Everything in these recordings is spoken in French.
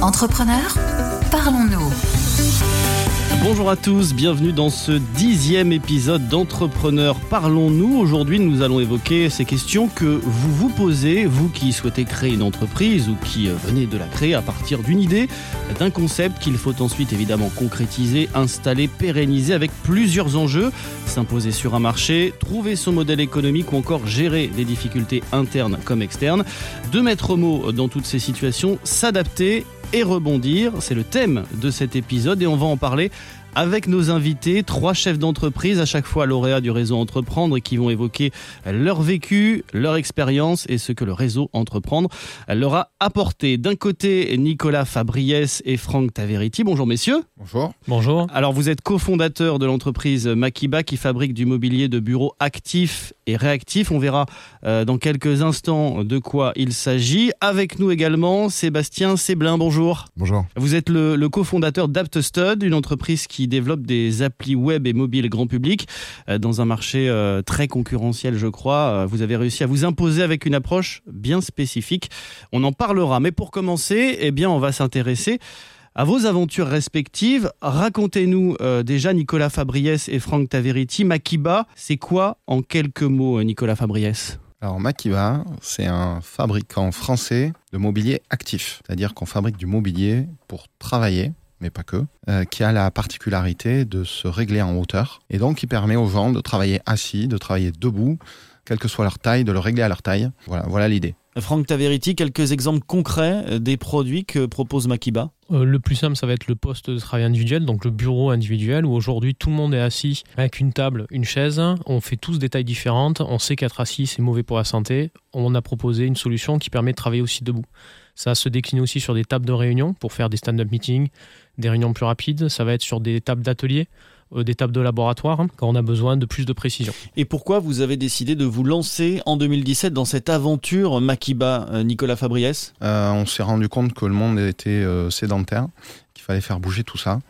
Entrepreneurs, parlons-nous. Bonjour à tous, bienvenue dans ce dixième épisode d'Entrepreneurs Parlons-nous. Aujourd'hui, nous allons évoquer ces questions que vous vous posez, vous qui souhaitez créer une entreprise ou qui venez de la créer à partir d'une idée, d'un concept qu'il faut ensuite évidemment concrétiser, installer, pérenniser avec plusieurs enjeux, s'imposer sur un marché, trouver son modèle économique ou encore gérer les difficultés internes comme externes, de mettre mot dans toutes ces situations, s'adapter et rebondir. C'est le thème de cet épisode et on va en parler avec nos invités, trois chefs d'entreprise, à chaque fois lauréats du réseau Entreprendre, qui vont évoquer leur vécu, leur expérience et ce que le réseau Entreprendre leur a apporté. D'un côté, Nicolas Fabriès et Franck Taveriti. Bonjour messieurs. Bonjour. Bonjour. Alors vous êtes cofondateur de l'entreprise Makiba qui fabrique du mobilier de bureau actif et réactif. On verra euh, dans quelques instants de quoi il s'agit. Avec nous également Sébastien Séblin. Bonjour. Bonjour. Vous êtes le, le cofondateur d'AptStud, une entreprise qui développe des applis web et mobiles grand public euh, dans un marché euh, très concurrentiel, je crois. Euh, vous avez réussi à vous imposer avec une approche bien spécifique. On en parlera. Mais pour commencer, eh bien, on va s'intéresser à vos aventures respectives. Racontez-nous déjà, Nicolas Fabriès et Franck Taveriti, Makiba, c'est quoi en quelques mots, Nicolas Fabriès? Alors Makiba, c'est un fabricant français de mobilier actif, c'est-à-dire qu'on fabrique du mobilier pour travailler, mais pas que, euh, qui a la particularité de se régler en hauteur et donc qui permet aux gens de travailler assis, de travailler debout, quelle que soit leur taille, de le régler à leur taille. Voilà, voilà l'idée. Franck Taveriti, quelques exemples concrets euh, des produits que propose Makiba? Euh, Le plus simple, ça va être le poste de travail individuel, donc le bureau individuel, où aujourd'hui tout le monde est assis avec une table, une chaise. On fait tous des tailles différentes. On sait qu'être assis, c'est mauvais pour la santé. On a proposé une solution qui permet de travailler aussi debout. Ça se décline aussi sur des tables de réunion pour faire des stand-up meetings, des réunions plus rapides. Ça va être sur des tables d'atelier euh, des tables de laboratoire hein, quand on a besoin de plus de précision. Et pourquoi vous avez décidé de vous lancer en 2017 dans cette aventure Makiba, euh, Nicolas Fabriès? Euh, On s'est rendu compte que le monde était euh, sédentaire, qu'il fallait faire bouger tout ça.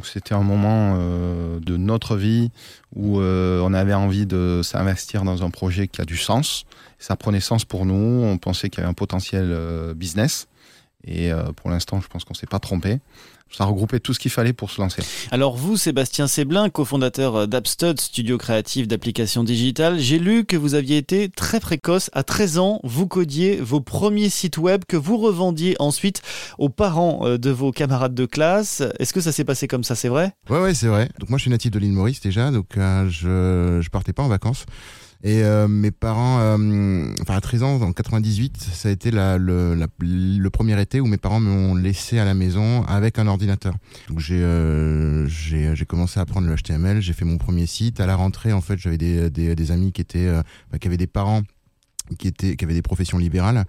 Donc c'était un moment euh, de notre vie où euh, on avait envie de s'investir dans un projet qui a du sens. Ça prenait sens pour nous. On pensait qu'il y avait un potentiel euh, business. Et pour l'instant, je pense qu'on s'est pas trompé. Ça regroupait tout ce qu'il fallait pour se lancer. Alors vous, Sébastien Séblin, cofondateur d'Apstud, studio créatif d'applications digitales, j'ai lu que vous aviez été très précoce. À 13 ans, vous codiez vos premiers sites web que vous revendiez ensuite aux parents de vos camarades de classe. Est-ce que ça s'est passé comme ça, c'est vrai? Ouais, ouais, c'est vrai. Donc moi, je suis natif de l'île Maurice déjà, donc euh, je je partais pas en vacances. Et euh, mes parents, euh, enfin à 13 ans, en 98, ça a été la, le, le premier été où mes parents m'ont laissé à la maison avec un ordinateur. Donc j'ai euh, commencé à apprendre le HTML, j'ai fait mon premier site. À la rentrée, en fait, j'avais des, des, des amis qui étaient, euh, qui avaient des parents qui étaient, qui avaient des professions libérales.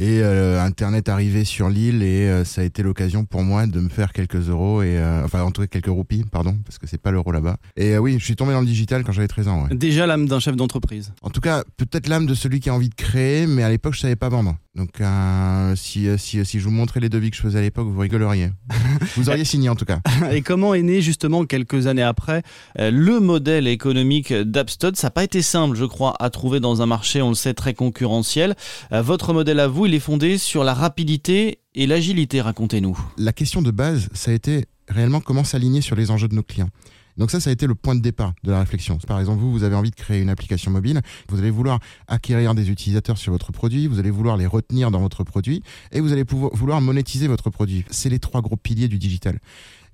Et euh, Internet arrivait sur l'île et euh, ça a été l'occasion pour moi de me faire quelques euros et euh, enfin en tout cas quelques roupies, pardon, parce que c'est pas l'euro là-bas. Et euh, oui, je suis tombé dans le digital quand j'avais 13 ans. Ouais. Déjà l'âme d'un chef d'entreprise. En tout cas, peut-être l'âme de celui qui a envie de créer, mais à l'époque je savais pas vendre. Donc euh, si, euh, si si je vous montrais les devis que je faisais à l'époque, vous rigoleriez. vous auriez signé en tout cas. Et comment est né justement quelques années après euh, le modèle économique d'Apstud Ça n'a pas été simple, je crois, à trouver dans un marché, on le sait, très concurrentiel. Euh, Votre modèle à vous, il est fondé sur la rapidité et l'agilité, racontez-nous. la question de base, ça a été réellement comment s'aligner sur les enjeux de nos clients. Donc ça, ça a été le point de départ de la réflexion. Par exemple, vous, vous avez envie de créer une application mobile, vous allez vouloir acquérir des utilisateurs sur votre produit, vous allez vouloir les retenir dans votre produit, et vous allez pouvoir, vouloir monétiser votre produit. C'est les trois gros piliers du digital.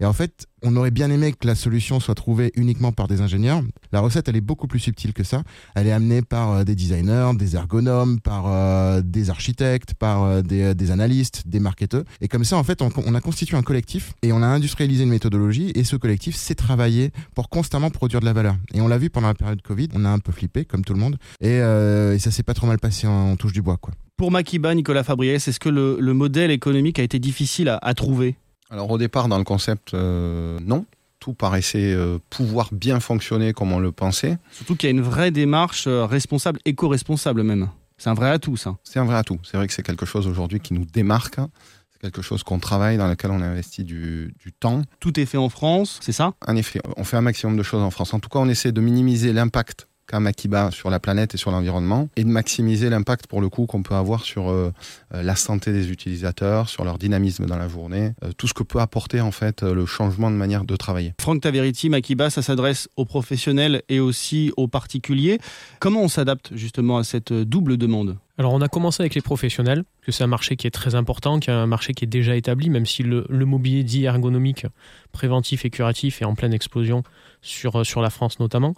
Et en fait, on aurait bien aimé que la solution soit trouvée uniquement par des ingénieurs. La recette, elle est beaucoup plus subtile que ça. Elle est amenée par euh, des designers, des ergonomes, par euh, des architectes, par euh, des, analystes, des marketeurs. Et comme ça, en fait, on, a constitué un collectif et on a industrialisé une méthodologie. Et ce collectif s'est travaillé pour constamment produire de la valeur. Et on l'a vu pendant la période Covid. On a un peu flippé, comme tout le monde. Et, ça s'est pas trop mal passé en, touche du bois, quoi. Pour Makiba, Nicolas Fabriès, est-ce que le, le modèle économique a été difficile à trouver? Alors au départ, dans le concept, euh, non. Tout paraissait euh, pouvoir bien fonctionner comme on le pensait. Surtout qu'il y a une vraie démarche euh, responsable, éco-responsable même. C'est un vrai atout, ça. C'est un vrai atout. C'est vrai que c'est quelque chose aujourd'hui qui nous démarque. C'est quelque chose qu'on travaille, dans lequel on investit du, du temps. Tout est fait en France, c'est ça? En effet, on fait un maximum de choses en France. En tout cas, on essaie de minimiser l'impact qu'a Makiba sur la planète et sur l'environnement, et de maximiser l'impact pour le coup qu'on peut avoir sur euh, euh, la santé des utilisateurs, sur leur dynamisme dans la journée, euh, tout ce que peut apporter en fait le changement de manière de travailler. Franck Taveriti, Makiba, ça s'adresse aux professionnels et aussi aux particuliers. Comment on s'adapte justement à cette double demande? Alors on a commencé avec les professionnels, que c'est un marché qui est très important, qui est un marché qui est déjà établi, même si le, mobilier dit ergonomique, préventif et curatif est en pleine explosion sur, sur la France notamment.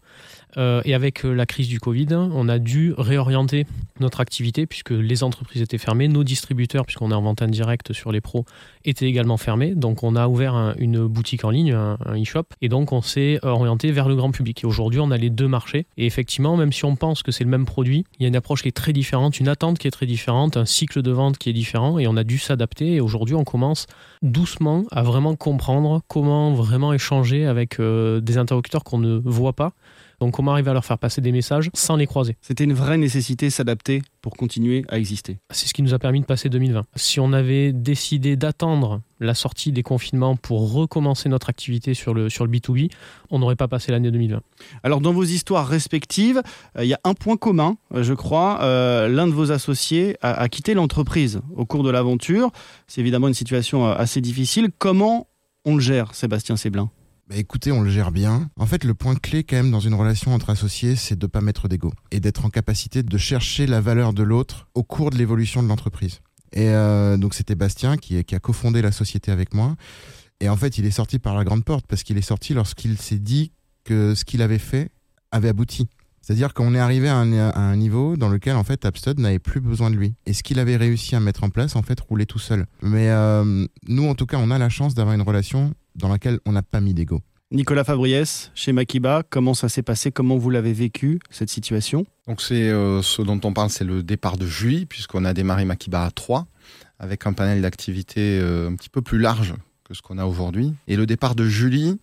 Euh, et avec euh, la crise du Covid, on a dû réorienter notre activité puisque les entreprises étaient fermées, nos distributeurs, puisqu'on est en vente indirecte sur les pros, étaient également fermés. Donc on a ouvert une boutique en ligne, un, e-shop, et donc on s'est orienté vers le grand public. Et aujourd'hui, on a les deux marchés. Et effectivement, même si on pense que c'est le même produit, il y a une approche qui est très différente, une attente qui est très différente, un cycle de vente qui est différent, et on a dû s'adapter. Et aujourd'hui, on commence doucement à vraiment comprendre comment vraiment échanger avec euh, des interlocuteurs qu'on ne voit pas donc comment arriver à leur faire passer des messages sans les croiser? C'était une vraie nécessité s'adapter pour continuer à exister. C'est ce qui nous a permis de passer 2020. Si on avait décidé d'attendre la sortie des confinements pour recommencer notre activité sur le, sur le B2B, on n'aurait pas passé l'année 2020. Alors dans vos histoires respectives, euh, il y a un point commun, euh, je crois. Euh, l'un de vos associés a, a quitté l'entreprise au cours de l'aventure. C'est évidemment une situation assez difficile. Comment on le gère, Sébastien Séblin? Bah écoutez, on le gère bien. En fait, le point clé quand même dans une relation entre associés, c'est de pas mettre d'ego et d'être en capacité de chercher la valeur de l'autre au cours de l'évolution de l'entreprise. Et euh, donc c'était Bastien qui, qui a cofondé la société avec moi. Et en fait, il est sorti par la grande porte parce qu'il est sorti lorsqu'il s'est dit que ce qu'il avait fait avait abouti. C'est-à-dire qu'on est arrivé à un, niveau dans lequel en fait Abstud n'avait plus besoin de lui. Et ce qu'il avait réussi à mettre en place, en fait, roulait tout seul. Mais euh, nous, en tout cas, on a la chance d'avoir une relation dans laquelle on n'a pas mis d'ego. Nicolas Fabriès, chez Makiba, comment ça s'est passé? Comment vous l'avez vécu, cette situation? Donc c'est euh, ce dont on parle, c'est le départ de Julie, puisqu'on a démarré Makiba à 3, avec un panel d'activités euh, un petit peu plus large que ce qu'on a aujourd'hui. Et le départ de Julie,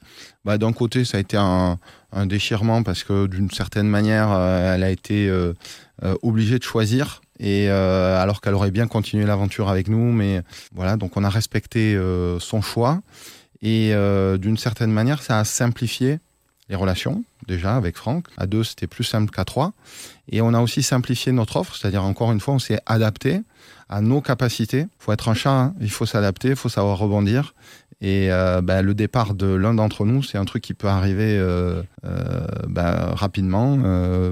bah, d'un côté, ça a été un, déchirement parce que d'une certaine manière, euh, elle a été obligée de choisir. Et alors qu'elle aurait bien continué l'aventure avec nous, mais voilà, donc on a respecté son choix. Et euh, d'une certaine manière, ça a simplifié les relations, déjà avec Franck. À deux, c'était plus simple qu'à trois. Et on a aussi simplifié notre offre, c'est-à-dire encore une fois, on s'est adapté à nos capacités. Il faut être un chat, hein. il faut s'adapter, il faut savoir rebondir. Et euh, ben, le départ de l'un d'entre nous, c'est un truc qui peut arriver euh, ben, rapidement,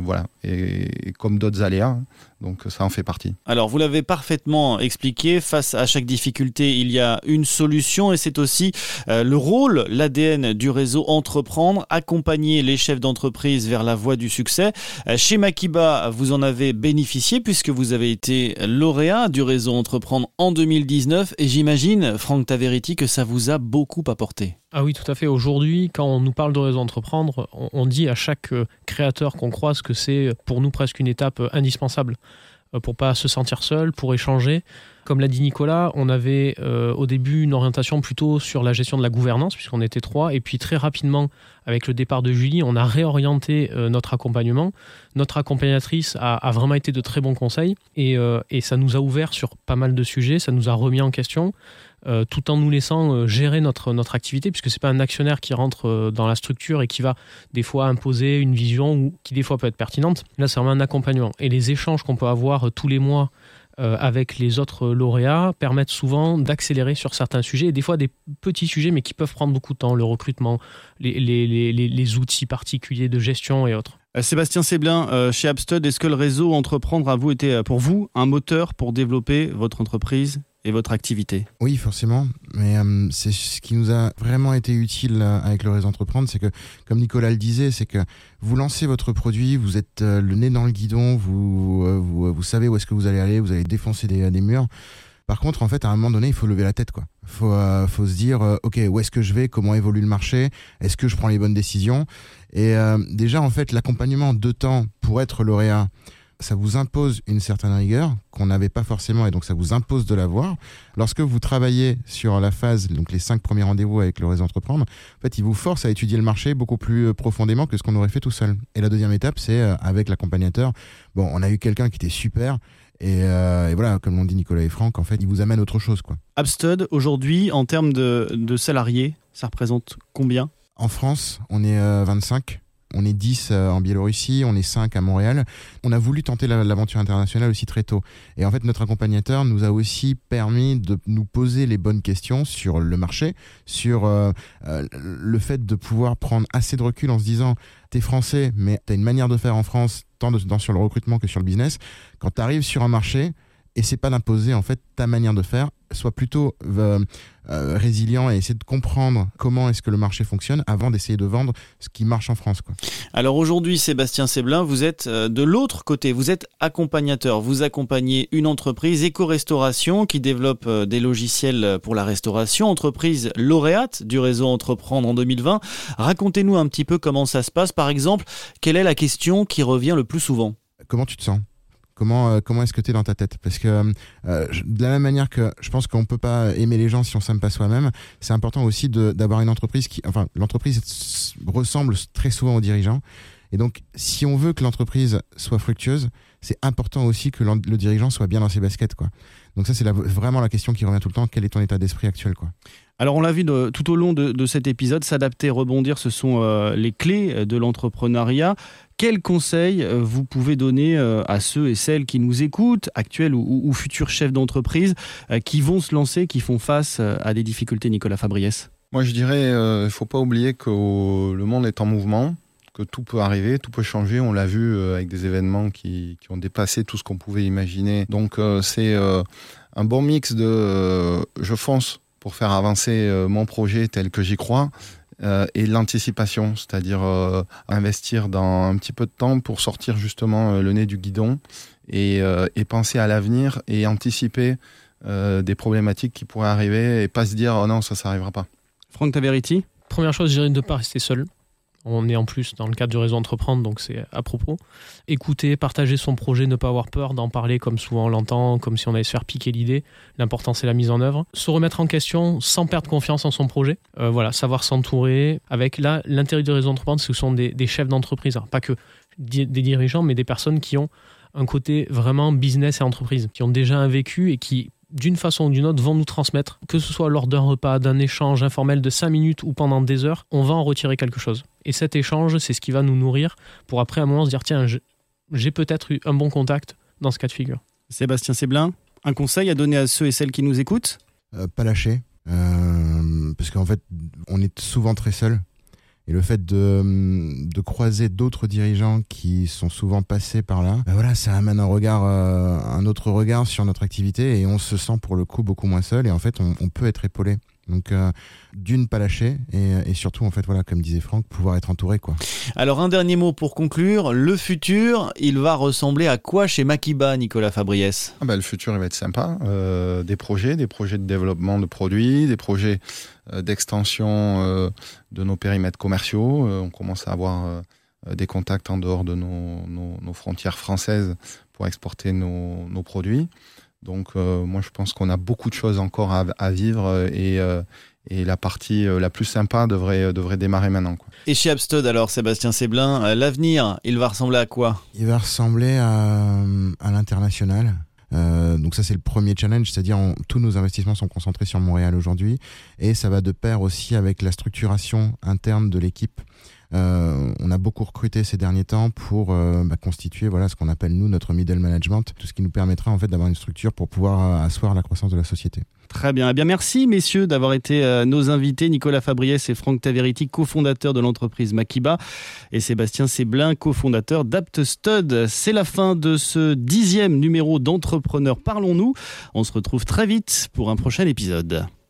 voilà. Et, et comme d'autres aléas, hein. Donc ça en fait partie. Alors vous l'avez parfaitement expliqué, face à chaque difficulté, il y a une solution et c'est aussi euh, le rôle, l'ADN du réseau Entreprendre, accompagner les chefs d'entreprise vers la voie du succès. Euh, chez Makiba, vous en avez bénéficié puisque vous avez été lauréat du réseau Entreprendre en 2019 et j'imagine, Franck Taveriti, que ça vous a beaucoup apporté. Ah oui, tout à fait. Aujourd'hui, quand on nous parle de réseau entreprendre, on, dit à chaque euh, créateur qu'on croise que c'est pour nous presque une étape euh, indispensable euh, pour pas se sentir seul, pour échanger. Comme l'a dit Nicolas, on avait au début une orientation plutôt sur la gestion de la gouvernance, puisqu'on était trois, et puis très rapidement, avec le départ de Julie, on a réorienté notre accompagnement. Notre accompagnatrice a, vraiment été de très bons conseils, et, et ça nous a ouvert sur pas mal de sujets, ça nous a remis en question. Euh, tout en nous laissant euh, gérer notre, activité, puisque c'est pas un actionnaire qui rentre euh, dans la structure et qui va des fois imposer une vision ou qui des fois peut être pertinente. Là, c'est vraiment un accompagnement. Et les échanges qu'on peut avoir tous les mois avec les autres lauréats permettent souvent d'accélérer sur certains sujets, et des fois des petits sujets, mais qui peuvent prendre beaucoup de temps, le recrutement, les, les, les, les outils particuliers de gestion et autres. Sébastien Séblin, chez Abstud, est-ce que le réseau Entreprendre a vous été pour vous un moteur pour développer votre entreprise? Et votre activité Oui, forcément. Mais euh, c'est ce qui nous a vraiment été utile euh, avec le réseau Entreprendre, c'est que, comme Nicolas le disait, c'est que vous lancez votre produit, vous êtes euh, le nez dans le guidon, vous, vous, savez où est-ce que vous allez aller, vous allez défoncer des, des, murs. Par contre, en fait, à un moment donné, il faut lever la tête, quoi. Faut, faut se dire, ok, où est-ce que je vais, comment évolue le marché, est-ce que je prends les bonnes décisions? Et déjà, en fait, l'accompagnement de temps pour être lauréat, ça vous impose une certaine rigueur qu'on n'avait pas forcément et donc ça vous impose de l'avoir. Lorsque vous travaillez sur la phase, donc les cinq premiers rendez-vous avec le réseau entreprendre, en fait, il vous force à étudier le marché beaucoup plus euh, profondément que ce qu'on aurait fait tout seul. Et la deuxième étape, c'est euh, avec l'accompagnateur. Bon, on a eu quelqu'un qui était super. Et, euh, et, voilà, comme l'ont dit Nicolas et Franck, en fait, il vous amène autre chose. Quoi. Abstud, aujourd'hui, en termes de, de, salariés, ça représente combien? En France, on est 25 on est 10 en Biélorussie, on est 5 à Montréal. On a voulu tenter l'aventure internationale aussi très tôt. Et en fait, notre accompagnateur nous a aussi permis de nous poser les bonnes questions sur le marché, sur le fait de pouvoir prendre assez de recul en se disant t'es français, mais t'as une manière de faire en France, tant, sur le recrutement que sur le business. Quand tu arrives sur un marché, essaie pas d'imposer en fait ta manière de faire, sois plutôt euh, euh, résilient et essaie de comprendre comment est-ce que le marché fonctionne avant d'essayer de vendre ce qui marche en France. Quoi. Alors aujourd'hui, Sébastien Séblin, vous êtes euh, de l'autre côté, vous êtes accompagnateur, vous accompagnez une entreprise éco-restauration qui développe des logiciels pour la restauration, entreprise lauréate du réseau Entreprendre en 2020. Racontez-nous un petit peu comment ça se passe. Par exemple, quelle est la question qui revient le plus souvent? Comment tu te sens? Comment, euh, comment est-ce que tu es dans ta tête? Parce que euh, de la même manière que je pense qu'on peut pas aimer les gens si on s'aime pas soi-même, c'est important aussi d'avoir une entreprise qui, enfin, l'entreprise ressemble très souvent aux dirigeants. Et donc, si on veut que l'entreprise soit fructueuse, c'est important aussi que le dirigeant soit bien dans ses baskets, quoi. Donc ça, c'est vraiment la question qui revient tout le temps. Quel est ton état d'esprit actuel, quoi? Alors on l'a vu tout au long de, cet épisode, s'adapter, rebondir, ce sont euh, les clés de l'entrepreneuriat. Quels conseils euh, vous pouvez donner euh, à ceux et celles qui nous écoutent, actuels ou, futurs chefs d'entreprise, qui vont se lancer, qui font face à des difficultés, Nicolas Fabriès Moi je dirais, il ne faut pas oublier que le monde est en mouvement que tout peut arriver, tout peut changer. On l'a vu avec des événements qui, qui, ont dépassé tout ce qu'on pouvait imaginer. Donc c'est un bon mix de je fonce pour faire avancer euh, mon projet tel que j'y crois euh, et l'anticipation, c'est-à-dire euh, investir dans un petit peu de temps pour sortir justement le nez du guidon et, penser à l'avenir et anticiper des problématiques qui pourraient arriver et pas se dire oh non ça ça n'arrivera pas. Franck Taveriti? Première chose, je dirais de ne pas rester seul. On est en plus dans le cadre du réseau Entreprendre, donc c'est à propos. Écouter, partager son projet, ne pas avoir peur d'en parler comme souvent on l'entend, comme si on allait se faire piquer l'idée. L'important, c'est la mise en œuvre. Se remettre en question sans perdre confiance en son projet. Euh, voilà, savoir s'entourer. Avec là, l'intérêt du réseau Entreprendre, ce sont des, chefs d'entreprise. Pas que des dirigeants, mais des personnes qui ont un côté vraiment business et entreprise, qui ont déjà un vécu et qui d'une façon ou d'une autre, vont nous transmettre, que ce soit lors d'un repas, d'un échange informel de 5 minutes ou pendant des heures, on va en retirer quelque chose. Et cet échange, c'est ce qui va nous nourrir pour après un moment se dire, tiens, j'ai peut-être eu un bon contact dans ce cas de figure. Sébastien Séblin, un conseil à donner à ceux et celles qui nous écoutent? Euh, Pas lâcher. Euh, parce qu'en fait, on est souvent très seul et le fait de, de croiser d'autres dirigeants qui sont souvent passés par là, ben voilà, ça amène un regard, euh, un autre regard sur notre activité et on se sent pour le coup beaucoup moins seul et en fait on, on peut être épaulé. Donc euh, d'une pas lâcher et, et, surtout en fait voilà comme disait Franck pouvoir être entouré quoi. Alors un dernier mot pour conclure, le futur il va ressembler à quoi chez Makiba Nicolas Fabriès? Ah ben, le futur il va être sympa, euh, des projets, des projets de développement de produits, des projets euh, d'extension euh, de nos périmètres commerciaux. Euh, on commence à avoir des contacts en dehors de nos, frontières françaises pour exporter nos, produits. Donc moi je pense qu'on a beaucoup de choses encore à, vivre et, la partie la plus sympa devrait, devrait démarrer maintenant. Et chez Abstud alors Sébastien Séblin, l'avenir il va ressembler à quoi? Il va ressembler à l'international. Euh, donc ça c'est le premier challenge, c'est-à-dire tous nos investissements sont concentrés sur Montréal aujourd'hui et ça va de pair aussi avec la structuration interne de l'équipe. Euh, on a beaucoup recruté ces derniers temps pour euh, bah, constituer voilà ce qu'on appelle nous notre middle management, tout ce qui nous permettra en fait d'avoir une structure pour pouvoir asseoir la croissance de la société. Très bien. Eh bien, merci messieurs d'avoir été euh, nos invités. Nicolas Fabriès et Franck Taveriti, cofondateurs de l'entreprise Makiba, et Sébastien Séblin, cofondateur d'AptStud. C'est la fin de ce dixième numéro d'Entrepreneurs Parlons-nous. On se retrouve très vite pour un prochain épisode.